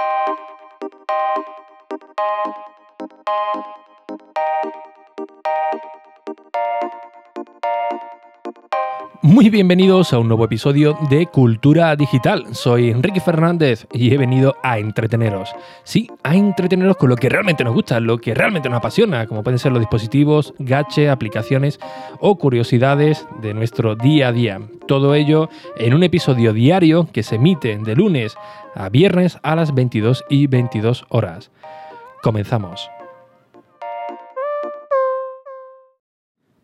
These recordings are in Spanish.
you. Muy bienvenidos a un nuevo episodio de Cultura Digital. Soy Enrique Fernández y he venido a entreteneros. Sí, a entreteneros con lo que realmente nos gusta, lo que realmente nos apasiona, como pueden ser los dispositivos, gache, aplicaciones o curiosidades de nuestro día a día. Todo ello en un episodio diario que se emite de lunes a viernes a las 22 y 22 horas. Comenzamos.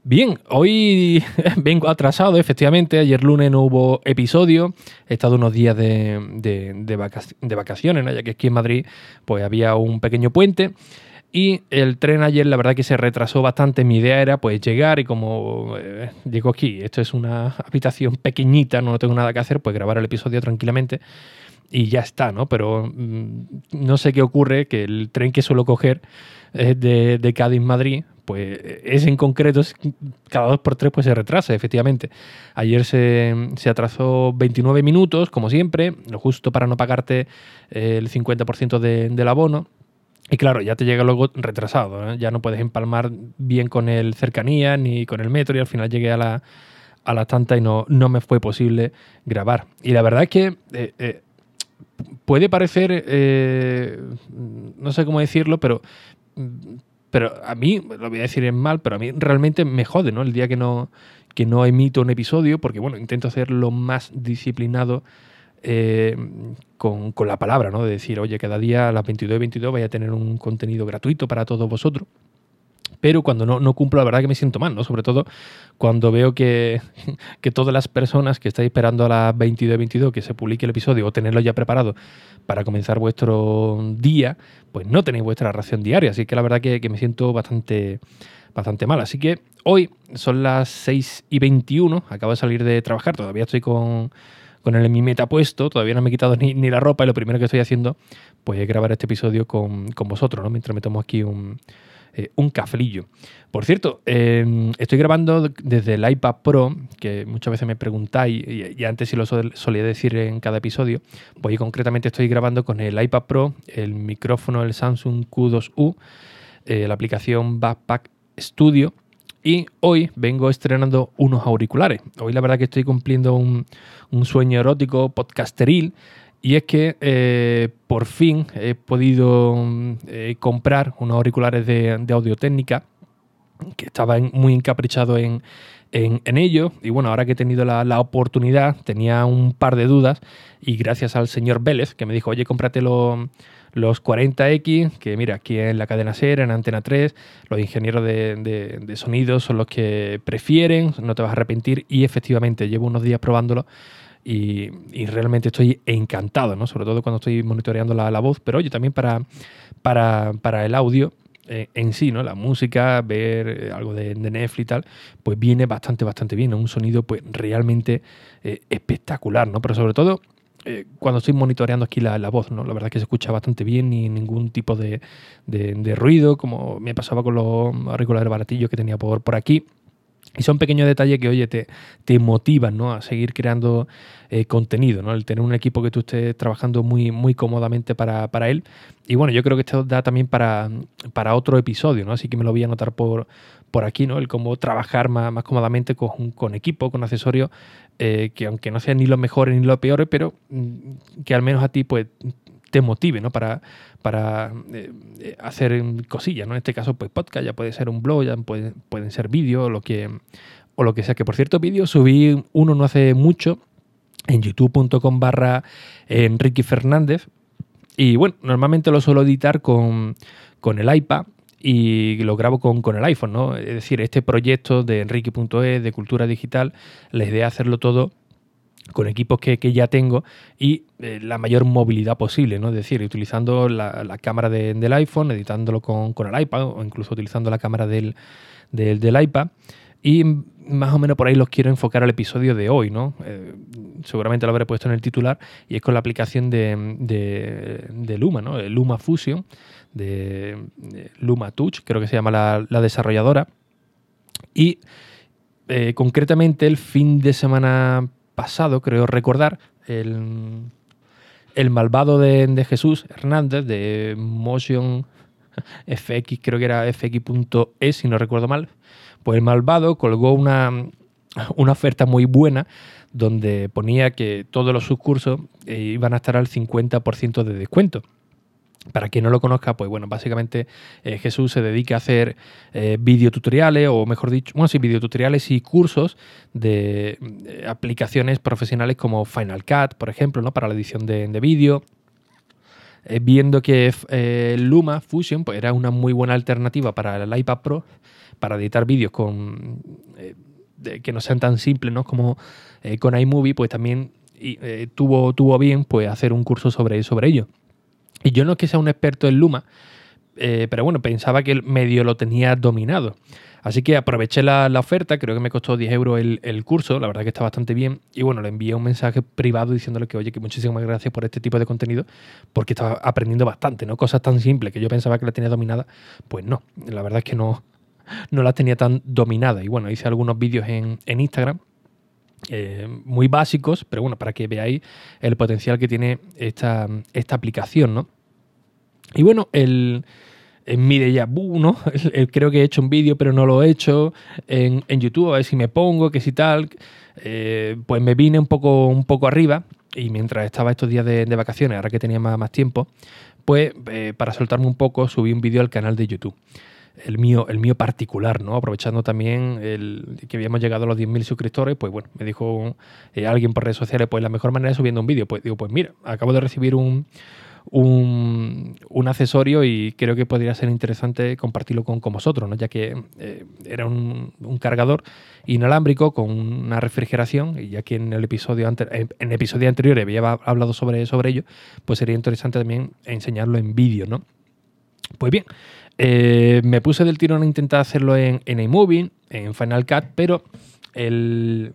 Bien, hoy vengo atrasado, efectivamente. Ayer lunes no hubo episodio. He estado unos días de, vacaciones, ya que aquí en Madrid pues había un pequeño puente. Y el tren ayer, la verdad que se retrasó bastante. Mi idea era pues llegar y como eh, llego aquí, esto es una habitación pequeñita, no tengo nada que hacer, pues grabar el episodio tranquilamente y ya está, ¿no? Pero mm, no sé qué ocurre, que el tren que suelo coger de, de Cádiz-Madrid, pues ese en concreto, cada dos por tres pues se retrasa, efectivamente. Ayer se, atrasó 29 minutos, como siempre, lo justo para no pagarte el 50% del abono. Y claro, ya te llega luego retrasado, ya no puedes empalmar bien con el cercanía ni con el metro y al final llegué a la, a la tanta y no, no me fue posible grabar. Y la verdad es que eh, eh, puede parecer, eh, no sé cómo decirlo, pero pero a mí, lo voy a decir en mal, pero a mí realmente me jode, ¿no? El día que no, que no emito un episodio, porque bueno, intento ser lo más disciplinado eh, con, con, la palabra, ¿no? De decir, oye, cada día a las 22 y 22 vaya a tener un contenido gratuito para todos vosotros pero cuando no, no, cumplo, la verdad que me siento mal, ¿no? Sobre todo cuando veo que, que todas las personas que estáis esperando a las 22 22 que se publique el episodio o tenerlo ya preparado para comenzar vuestro día, pues no tenéis vuestra ración diaria. Así que la verdad que, que me siento bastante, bastante mal. Así que hoy son las 6 y 21, acabo de salir de trabajar, todavía estoy con, con el mi meta puesto, todavía no me he quitado ni, ni, la ropa y lo primero que estoy haciendo pues es grabar este episodio con, con vosotros, ¿no? Mientras me tomo aquí un, eh, un cafelillo. Por cierto, em, estoy grabando desde el iPad Pro, que muchas veces me preguntáis, y, antes sí lo solía decir en cada episodio, pues concretamente estoy grabando con el iPad Pro, el micrófono, el Samsung Q2U, eh, la aplicación Backpack Studio, y hoy vengo estrenando unos auriculares. Hoy la verdad que estoy cumpliendo un sueño erótico podcasteril y es que eh, por fin he podido eh, comprar unos auriculares de, audio técnica que estaba muy encaprichado en, en, ello. Y bueno, ahora que he tenido la, oportunidad, tenía un par de dudas. Y gracias al señor Vélez que me dijo, oye, cómprate los 40X, que mira, aquí en la cadena SER, en Antena 3, los ingenieros de, de, sonido son los que prefieren, no te vas a arrepentir. Y efectivamente llevo unos días probándolo y, realmente estoy encantado, ¿no? Sobre todo cuando estoy monitoreando la, la voz, pero oye, también para, para, para el audio eh, en sí, ¿no? La música, ver eh, algo de, Netflix y tal, pues viene bastante, bastante bien, Un sonido pues realmente eh, espectacular, ¿no? Pero sobre todo cuando estoy monitoreando aquí la, la, voz, ¿no? La verdad es que se escucha bastante bien, ni ningún tipo de, de, de ruido, como me pasaba con los auriculares baratillos que tenía por, por aquí. Y son pequeños detalles que, oye, te, te motivan ¿no? a seguir creando eh, contenido, ¿no? El tener un equipo que tú estés trabajando muy, muy cómodamente para, para, él. Y bueno, yo creo que esto da también para, para otro episodio, ¿no? Así que me lo voy a anotar por, por aquí, ¿no? El cómo trabajar más, más cómodamente con, con, equipo, con accesorios, eh, que aunque no sean ni los mejores ni los peores, pero mm, que al menos a ti, pues, te motive, ¿no? Para, para eh, eh, hacer cosillas, ¿no? En este caso, pues podcast, ya puede ser un blog, ya puede, pueden ser vídeos, lo que, o lo que sea. Que por cierto, vídeos subí uno no hace mucho en youtube.com barra Enrique Fernández. Y bueno, normalmente lo suelo editar con, con el iPad y lo grabo con, con, el iPhone, ¿no? Es decir, este proyecto de Enrique.es, de cultura digital, la idea es hacerlo todo con equipos que, ya tengo y eh, la mayor movilidad posible, ¿no? Es decir, utilizando la, cámara del iPhone, editándolo con, el iPad o incluso utilizando la cámara del, del, iPad. Y más o menos por ahí los quiero enfocar al episodio de hoy, ¿no? Eh, seguramente lo habré puesto en el titular y es con la aplicación de, de, Luma, ¿no? Luma Fusion, de, Luma Touch, creo que se llama la, desarrolladora. Y eh, concretamente el fin de semana pasado, creo recordar, el, el malvado de, Jesús Hernández, de Motion FX, creo que era fx.es, si no recuerdo mal, pues el malvado colgó una, una oferta muy buena donde ponía que todos los subcursos eh, iban a estar al 50% de descuento. Para quien no lo conozca, pues bueno, básicamente eh, Jesús se dedica a hacer eh, videotutoriales, o mejor dicho, bueno, sí, videotutoriales y cursos de aplicaciones profesionales como Final Cut, por ejemplo, ¿no? Para la edición de, vídeo. viendo que Luma Fusion pues, era una muy buena alternativa para el iPad Pro para editar vídeos con que no sean tan simples ¿no? como eh, con iMovie, pues también eh, tuvo, tuvo bien pues, hacer un curso sobre, sobre ello. Y yo no es que sea un experto en Luma, eh, pero bueno, pensaba que el medio lo tenía dominado. Así que aproveché la, oferta, creo que me costó 10 euros el, curso, la verdad que está bastante bien. Y bueno, le envié un mensaje privado diciéndole que, oye, que muchísimas gracias por este tipo de contenido, porque estaba aprendiendo bastante, ¿no? Cosas tan simples que yo pensaba que la tenía dominada, pues no, la verdad es que no, no la tenía tan dominada. Y bueno, hice algunos vídeos en, Instagram. Eh, muy básicos, pero bueno, para que veáis el potencial que tiene esta, esta aplicación, ¿no? Y bueno, el, en mi déjà ¿no? creo que he hecho un vídeo, pero no lo he hecho en, YouTube, a ver si me pongo, que si tal. Eh, pues me vine un poco, un poco arriba y mientras estaba estos días de, vacaciones, ahora que tenía más, más tiempo, pues eh, para soltarme un poco subí un vídeo al canal de YouTube el mío, el mío particular, ¿no? Aprovechando también el, que habíamos llegado a los 10.000 suscriptores, pues bueno, me dijo eh, alguien por redes sociales, pues la mejor manera es subiendo un vídeo. Pues digo, pues mira, acabo de recibir un, un, accesorio y creo que podría ser interesante compartirlo con, vosotros, ¿no? ya que eh, era un, cargador inalámbrico con una refrigeración y ya que en el episodio en, en episodio anterior había hablado sobre, sobre ello, pues sería interesante también enseñarlo en vídeo, ¿no? Pues bien, eh, me puse del tirón a intentar hacerlo en, en iMovie, en Final Cut, pero el,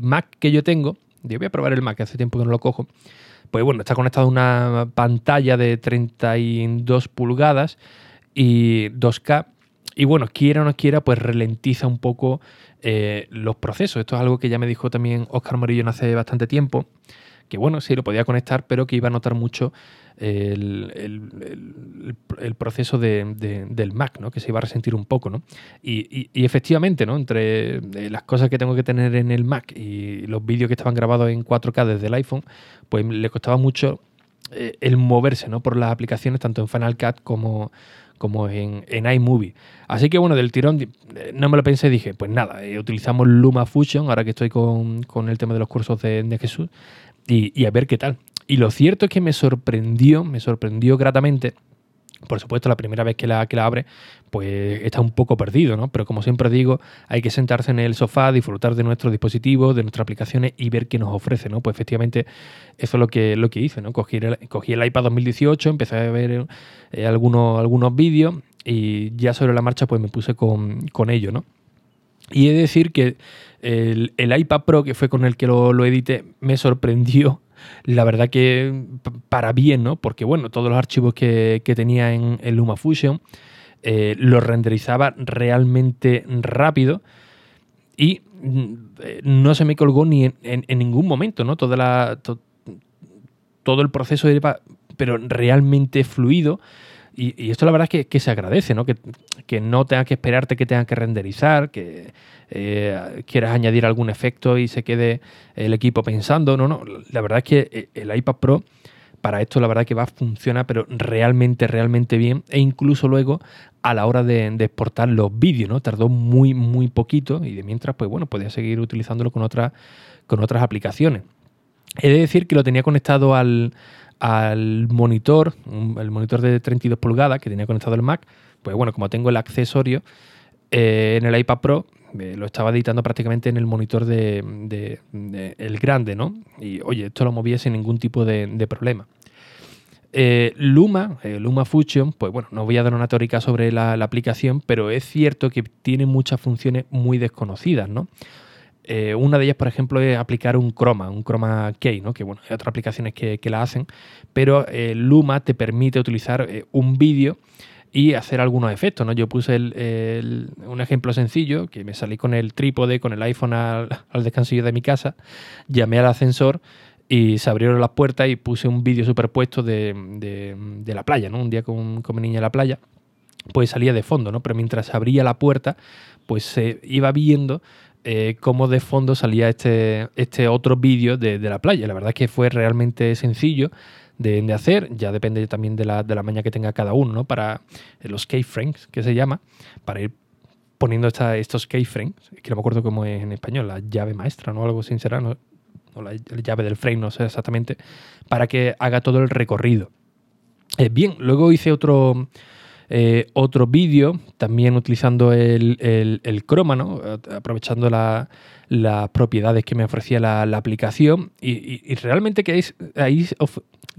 Mac que yo tengo, yo voy a probar el Mac, hace tiempo que no lo cojo, pues bueno, está conectado a una pantalla de 32 pulgadas y 2K. Y bueno, quiera o no quiera, pues ralentiza un poco eh, los procesos. Esto es algo que ya me dijo también Oscar Morillo hace bastante tiempo, que bueno, sí lo podía conectar, pero que iba a notar mucho el, proceso del Mac, ¿no? que se iba a resentir un poco. ¿no? Y, efectivamente, ¿no? entre eh, las cosas que tengo que tener en el Mac y los vídeos que estaban grabados en 4K desde el iPhone, pues le costaba mucho eh, el moverse ¿no? por las aplicaciones, tanto en Final Cut como, en, iMovie. Así que bueno, del tirón eh, no me lo pensé, dije, pues nada, utilizamos Luma Fusion, ahora que estoy con, el tema de los cursos de, Jesús, y, a ver qué tal. Y lo cierto es que me sorprendió, me sorprendió gratamente. Por supuesto, la primera vez que la, que la abre, pues está un poco perdido, ¿no? Pero como siempre digo, hay que sentarse en el sofá, disfrutar de nuestros dispositivos, de nuestras aplicaciones y ver qué nos ofrece, ¿no? Pues efectivamente, eso es lo que, lo que hice, ¿no? Cogí el, cogí el iPad 2018, empecé a ver eh, algunos, algunos vídeos y ya sobre la marcha, pues me puse con, con ello, ¿no? Y he de decir que el, iPad Pro, que fue con el que lo, lo edité, me sorprendió la verdad que para bien, ¿no? Porque bueno, todos los archivos que, tenía en, el LumaFusion eh, los renderizaba realmente rápido y mm, no se me colgó ni en, ningún momento, ¿no? Toda la, todo el proceso era pero realmente fluido. Y, esto la verdad es que, se agradece, ¿no? Que, no tengas que esperarte que tengas que renderizar, que eh, quieras añadir algún efecto y se quede el equipo pensando. No, no, la verdad es que eh, el iPad Pro para esto la verdad que va a funcionar pero realmente, realmente bien e incluso luego a la hora de, exportar los vídeos, ¿no? Tardó muy, muy poquito y de mientras, pues bueno, podía seguir utilizándolo con, otras con otras aplicaciones. He de decir que lo tenía conectado al, al monitor, el monitor de 32 pulgadas que tenía conectado el Mac, pues bueno, como tengo el accesorio eh, en el iPad Pro, eh, lo estaba editando prácticamente en el monitor de, el grande, ¿no? Y oye, esto lo movía sin ningún tipo de, problema. Eh, Luma, Luma Fusion, pues bueno, no voy a dar una teórica sobre la, la, aplicación, pero es cierto que tiene muchas funciones muy desconocidas, ¿no? Eh, una de ellas, por ejemplo, es aplicar un croma, un croma key, ¿no? que bueno, hay otras aplicaciones que, la hacen, pero eh, Luma te permite utilizar eh, un vídeo y hacer algunos efectos. ¿no? Yo puse un ejemplo sencillo, que me salí con el trípode, con el iPhone al, al descansillo de mi casa, llamé al ascensor y se abrieron las puertas y puse un vídeo superpuesto de, de, la playa, ¿no? Un día con, con mi niña en la playa, pues salía de fondo, ¿no? Pero mientras abría la puerta, pues se iba viendo eh, cómo de fondo salía este, este otro vídeo de, la playa. La verdad es que fue realmente sencillo de, hacer, ya depende también de la, de la maña que tenga cada uno, ¿no? Para los keyframes, que se llama, para ir poniendo esta, estos keyframes, que no me acuerdo cómo es en español, la llave maestra, ¿no? Algo sin ¿no? o la, llave del frame, no sé exactamente, para que haga todo el recorrido. Eh, bien, luego hice otro, eh, otro vídeo, también utilizando el, el, croma, aprovechando las propiedades que me ofrecía la, aplicación y, realmente que ahí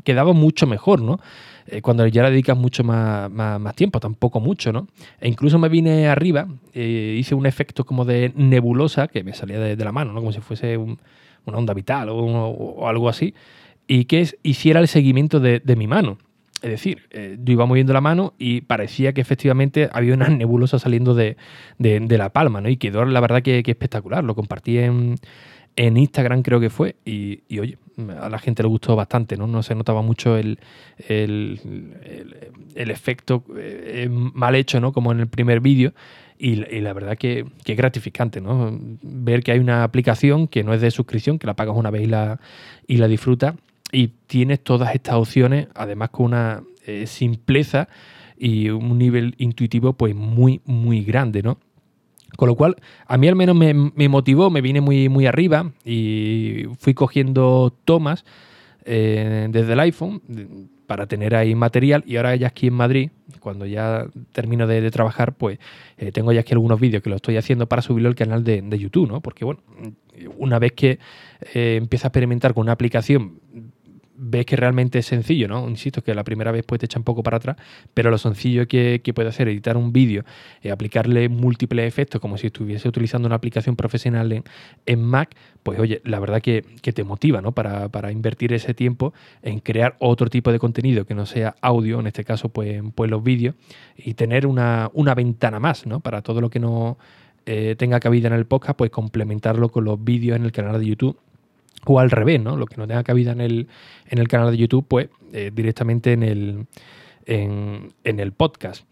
quedaba mucho mejor, ¿no? Eh, cuando ya le dedicas mucho más, más, tiempo, tampoco mucho, ¿no? E incluso me vine arriba, hice un efecto como de nebulosa que me salía de, la mano, ¿no? Como si fuese un, una onda vital o, algo así, y que hiciera el seguimiento de, mi mano. Es decir, eh, yo iba moviendo la mano y parecía que efectivamente había una nebulosa saliendo de, la palma, ¿no? Y quedó la verdad que, espectacular. Lo compartí en, Instagram, creo que fue, y, oye, a la gente le gustó bastante, ¿no? No se notaba mucho el, el, efecto eh, mal hecho, ¿no? Como en el primer vídeo. Y, la verdad que, que, es gratificante, ¿no? Ver que hay una aplicación que no es de suscripción, que la pagas una vez y la, y la disfrutas, y tienes todas estas opciones, además con una eh, simpleza y un nivel intuitivo pues muy, muy grande, ¿no? Con lo cual, a mí al menos me, me motivó, me vine muy, muy arriba y fui cogiendo tomas eh, desde el iPhone para tener ahí material y ahora ya aquí en Madrid, cuando ya termino de, trabajar, pues eh, tengo ya aquí algunos vídeos que lo estoy haciendo para subirlo al canal de, de YouTube, ¿no? Porque bueno, una vez que eh, empieza a experimentar con una aplicación ves que realmente es sencillo, ¿no? Insisto, que la primera vez pues te echa un poco para atrás, pero lo sencillo que, puede hacer editar un vídeo, y aplicarle múltiples efectos como si estuviese utilizando una aplicación profesional en, en Mac, pues oye, la verdad que, te motiva, ¿no? Para, invertir ese tiempo en crear otro tipo de contenido que no sea audio, en este caso pues, pues los vídeos, y tener una, ventana más, ¿no? Para todo lo que no eh, tenga cabida en el podcast, pues complementarlo con los vídeos en el canal de YouTube o al revés, ¿no? Lo que no tenga cabida en el, en el canal de YouTube, pues eh, directamente en el, en, el podcast.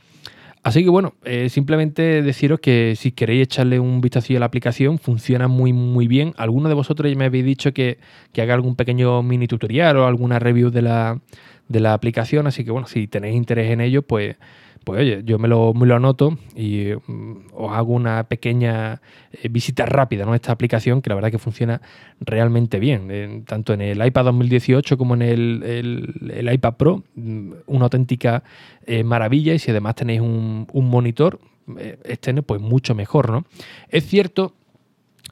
Así que bueno, eh, simplemente deciros que si queréis echarle un vistazo a la aplicación, funciona muy muy bien. Algunos de vosotros ya me habéis dicho que, que haga algún pequeño mini tutorial o alguna review de la, de la aplicación, así que bueno, si tenéis interés en ello, pues pues oye, yo me lo, anoto y mm, os hago una pequeña eh, visita rápida a esta aplicación que la verdad que funciona realmente bien, tanto en el iPad 2018 como en el, iPad Pro, mm, una auténtica eh, maravilla y si además tenéis un, monitor eh, externo, pues mucho mejor, ¿no? Es cierto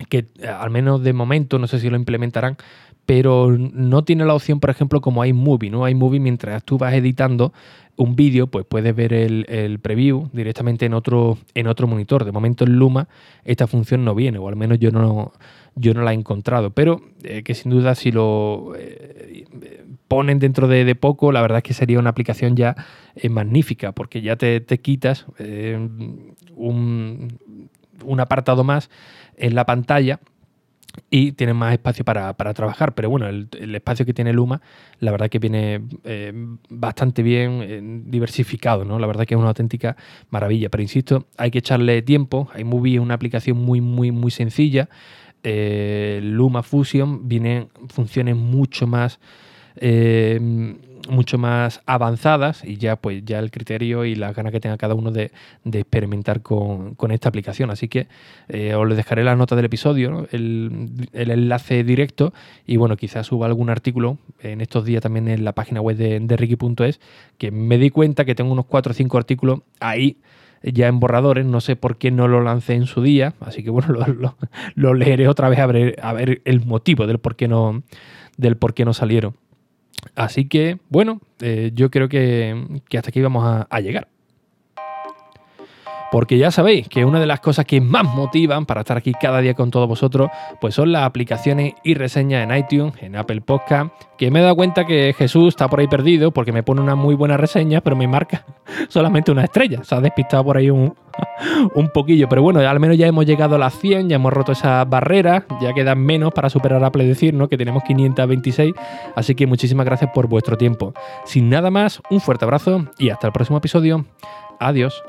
que al menos de momento, no sé si lo implementarán, pero no tiene la opción, por ejemplo, como iMovie, ¿no? iMovie, mientras tú vas editando un vídeo, pues puedes ver el, preview directamente en otro, en otro monitor. De momento en Luma esta función no viene, o al menos yo no, yo no la he encontrado. Pero eh, que sin duda si lo eh, ponen dentro de, poco, la verdad es que sería una aplicación ya eh, magnífica, porque ya te, te quitas un, un apartado más en la pantalla y tienen más espacio para, trabajar. Pero bueno, el, espacio que tiene Luma, la verdad que viene eh, bastante bien eh, diversificado, ¿no? La verdad que es una auténtica maravilla. Pero insisto, hay que echarle tiempo. iMovie es una aplicación muy, muy, muy sencilla. Eh, Luma Fusion vienen funciones mucho más mucho más avanzadas y ya pues ya el criterio y las ganas que tenga cada uno de, experimentar con, esta aplicación. Así que eh, os les dejaré la nota del episodio, el, enlace directo y bueno, quizás suba algún artículo en estos días también en la página web de, de Ricky.es que me di cuenta que tengo unos 4 o 5 artículos ahí ya en borradores, no sé por qué no lo lancé en su día, así que bueno, lo, leeré otra vez a ver, a ver el motivo del por qué no, del por qué no salieron. Así que, bueno, eh, yo creo que, hasta aquí vamos a, llegar. Porque ya sabéis que una de las cosas que más motivan para estar aquí cada día con todos vosotros, pues son las aplicaciones y reseñas en iTunes, en Apple Podcast, que me he dado cuenta que Jesús está por ahí perdido porque me pone una muy buena reseña, pero me marca solamente una estrella. Se ha despistado por ahí un, un poquillo, pero bueno, al menos ya hemos llegado a las 100, ya hemos roto esa barrera, ya quedan menos para superar a Pledecir, ¿no? Que tenemos 526, así que muchísimas gracias por vuestro tiempo. Sin nada más, un fuerte abrazo y hasta el próximo episodio. Adiós.